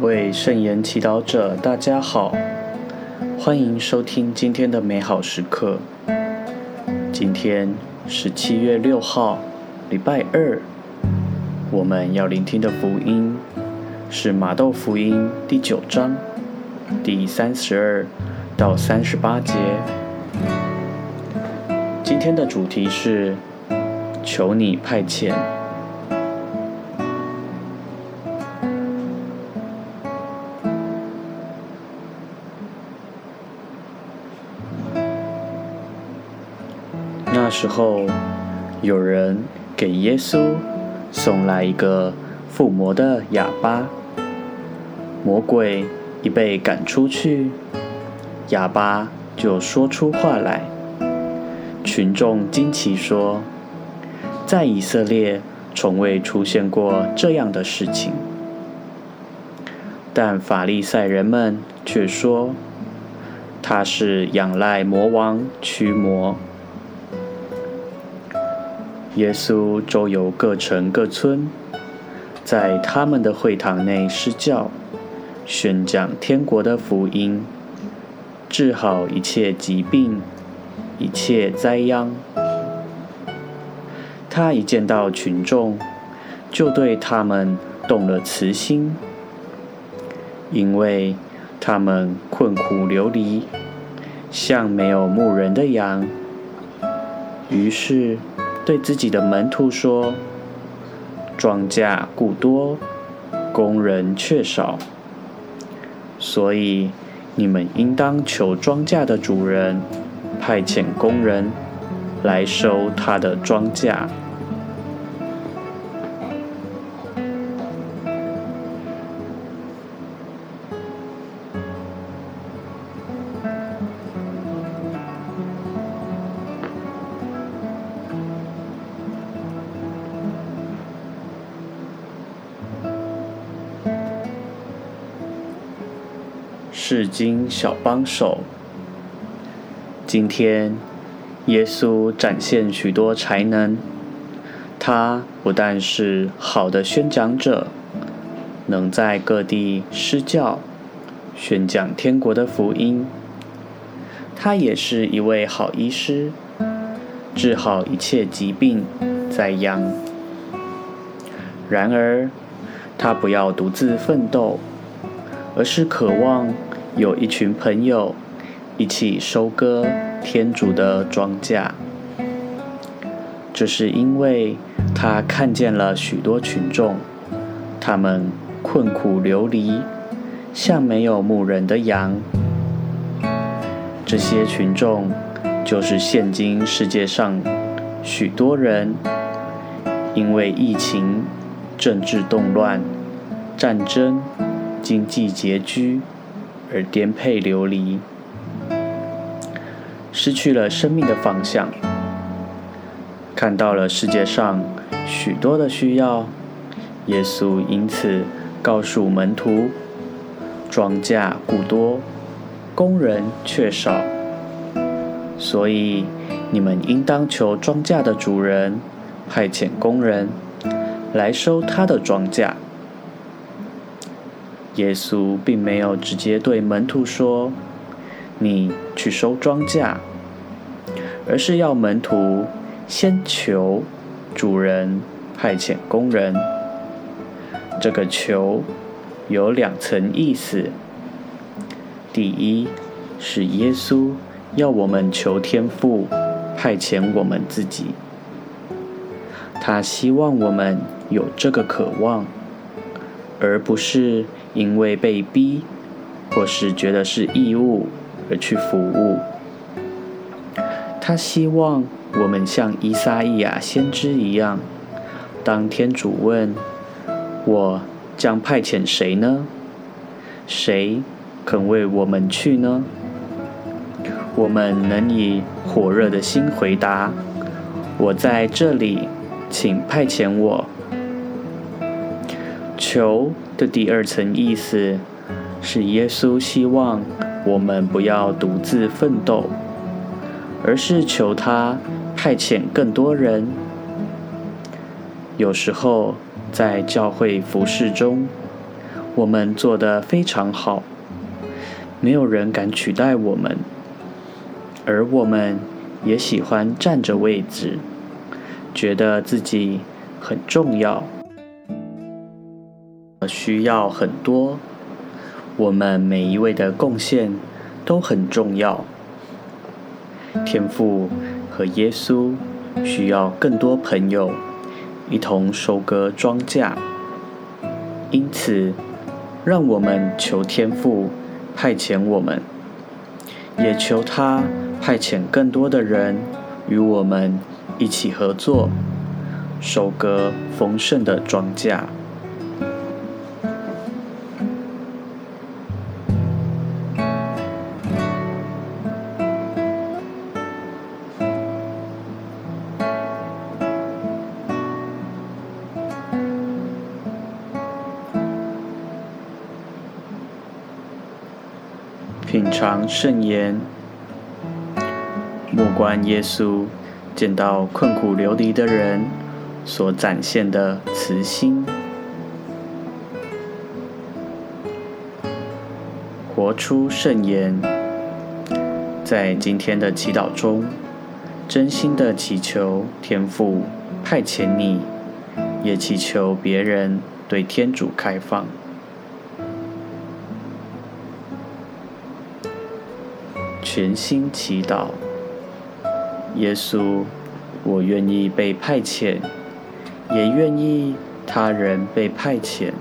各位圣言祈祷者，大家好，欢迎收听今天的美好时刻。今天是七月六号，礼拜二。我们要聆听的福音是马窦福音第九章第三十二到三十八节。今天的主题是求你派遣。那时候，有人给耶稣送来一个附魔的哑巴。魔鬼一被赶出去，哑巴就说出话来。群众惊奇说：“在以色列从未出现过这样的事情。”但法利赛人们却说：“他是仰赖魔王驱魔。”耶稣周游各城各村，在他们的会堂内施教，宣讲天国的福音，治好一切疾病、一切灾殃。他一见到群众，就对他们动了慈心，因为他们困苦流离，像没有牧人的羊。于是，对自己的门徒说：“庄稼故多，工人却少，所以你们应当求庄稼的主人派遣工人来收他的庄稼。”释经小帮手。今天，耶稣展现许多才能。他不但是好的宣讲者，能在各地施教、宣讲天国的福音；他也是一位好医师，治好一切疾病、灾殃。然而，他不要独自奋斗，而是渴望。有一群朋友一起收割天主的庄稼，这是因为他看见了许多群众，他们困苦流离，像没有牧人的羊。这些群众就是现今世界上许多人因为疫情、政治动乱、战争、经济拮据。而颠沛流离，失去了生命的方向。看到了世界上许多的需要，耶稣因此告诉门徒：庄稼故多，工人却少，所以你们应当求庄稼的主人派遣工人来收他的庄稼。耶稣并没有直接对门徒说：“你去收庄稼”，而是要门徒先求主人派遣工人。这个“求”有两层意思：第一，是耶稣要我们求天父派遣我们自己，他希望我们有这个渴望，而不是。因为被逼，或是觉得是义务而去服务，他希望我们像伊撒伊亚先知一样，当天主问：“我将派遣谁呢？谁肯为我们去呢？”我们能以火热的心回答：“我在这里，请派遣我。”求的第二层意思是，耶稣希望我们不要独自奋斗，而是求他派遣更多人。有时候在教会服侍中，我们做得非常好，没有人敢取代我们，而我们也喜欢占着位置，觉得自己很重要，需要很多。我们每一位的贡献都很重要。天父和耶稣需要更多朋友一同收割庄稼，因此，让我们求天父派遣我们，也求他派遣更多的人与我们一起合作，收割丰盛的庄稼。品尝圣言，默观耶稣见到困苦流离的人所展现的慈心，活出圣言。在今天的祈祷中，真心的祈求天父派遣你，也祈求别人对天主开放。全心祈祷，耶稣，我愿意被派遣，也愿意他人被派遣，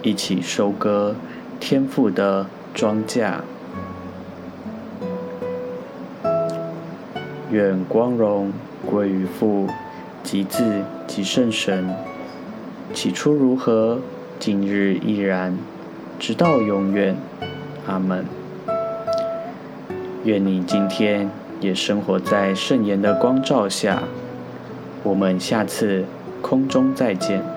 一起收割天父的庄稼。愿光荣归于父及子及圣神，起初如何，今日亦然，直到永远。阿门。愿你今天也生活在圣言的光照下。我们下次空中再见。